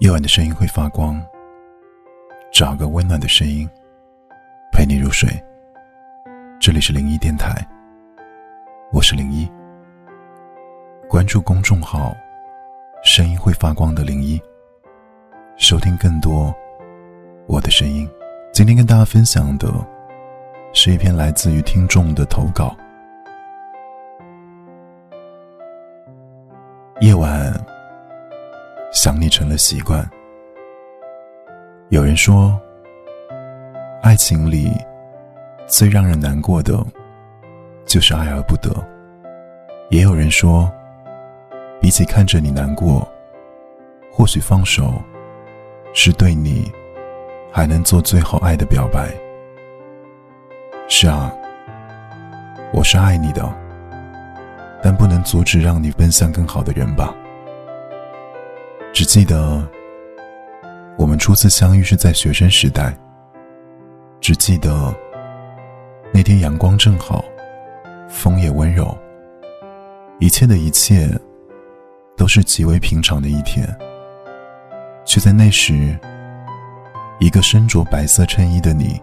夜晚的声音会发光，找个温暖的声音陪你入睡。这里是零一电台，我是零一。关注公众号“声音会发光”的零一，收听更多我的声音。今天跟大家分享的是一篇来自于听众的投稿。夜晚。想你成了习惯。有人说，爱情里最让人难过的，就是爱而不得。也有人说，比起看着你难过，或许放手，是对你还能做最后爱的表白。是啊，我是爱你的，但不能阻止让你奔向更好的人吧。只记得，我们初次相遇是在学生时代。只记得，那天阳光正好，风也温柔，一切的一切，都是极为平常的一天。却在那时，一个身着白色衬衣的你，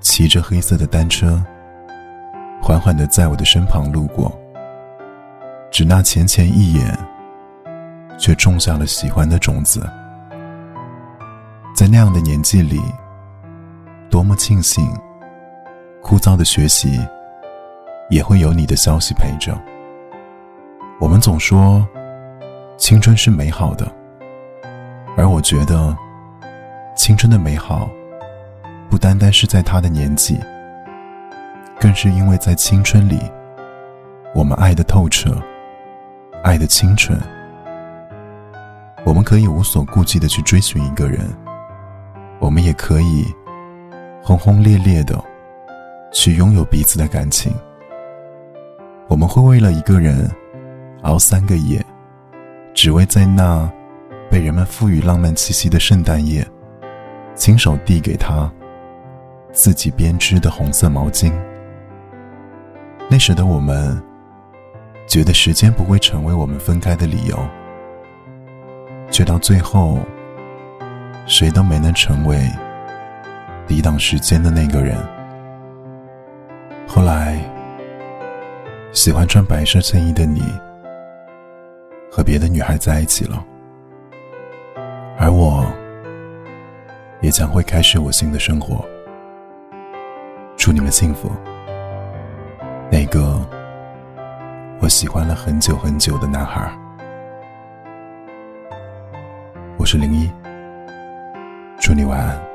骑着黑色的单车，缓缓的在我的身旁路过。只那浅浅一眼。却种下了喜欢的种子，在那样的年纪里，多么庆幸，枯燥的学习也会有你的消息陪着。我们总说青春是美好的，而我觉得青春的美好，不单单是在他的年纪，更是因为在青春里，我们爱的透彻，爱的清纯。我们可以无所顾忌的去追寻一个人，我们也可以轰轰烈烈的去拥有彼此的感情。我们会为了一个人熬三个夜，只为在那被人们赋予浪漫气息的圣诞夜，亲手递给他自己编织的红色毛巾。那时的我们，觉得时间不会成为我们分开的理由。却到最后，谁都没能成为抵挡时间的那个人。后来，喜欢穿白色衬衣的你，和别的女孩在一起了，而我，也将会开始我新的生活。祝你们幸福。那个我喜欢了很久很久的男孩。是零一，祝你晚安。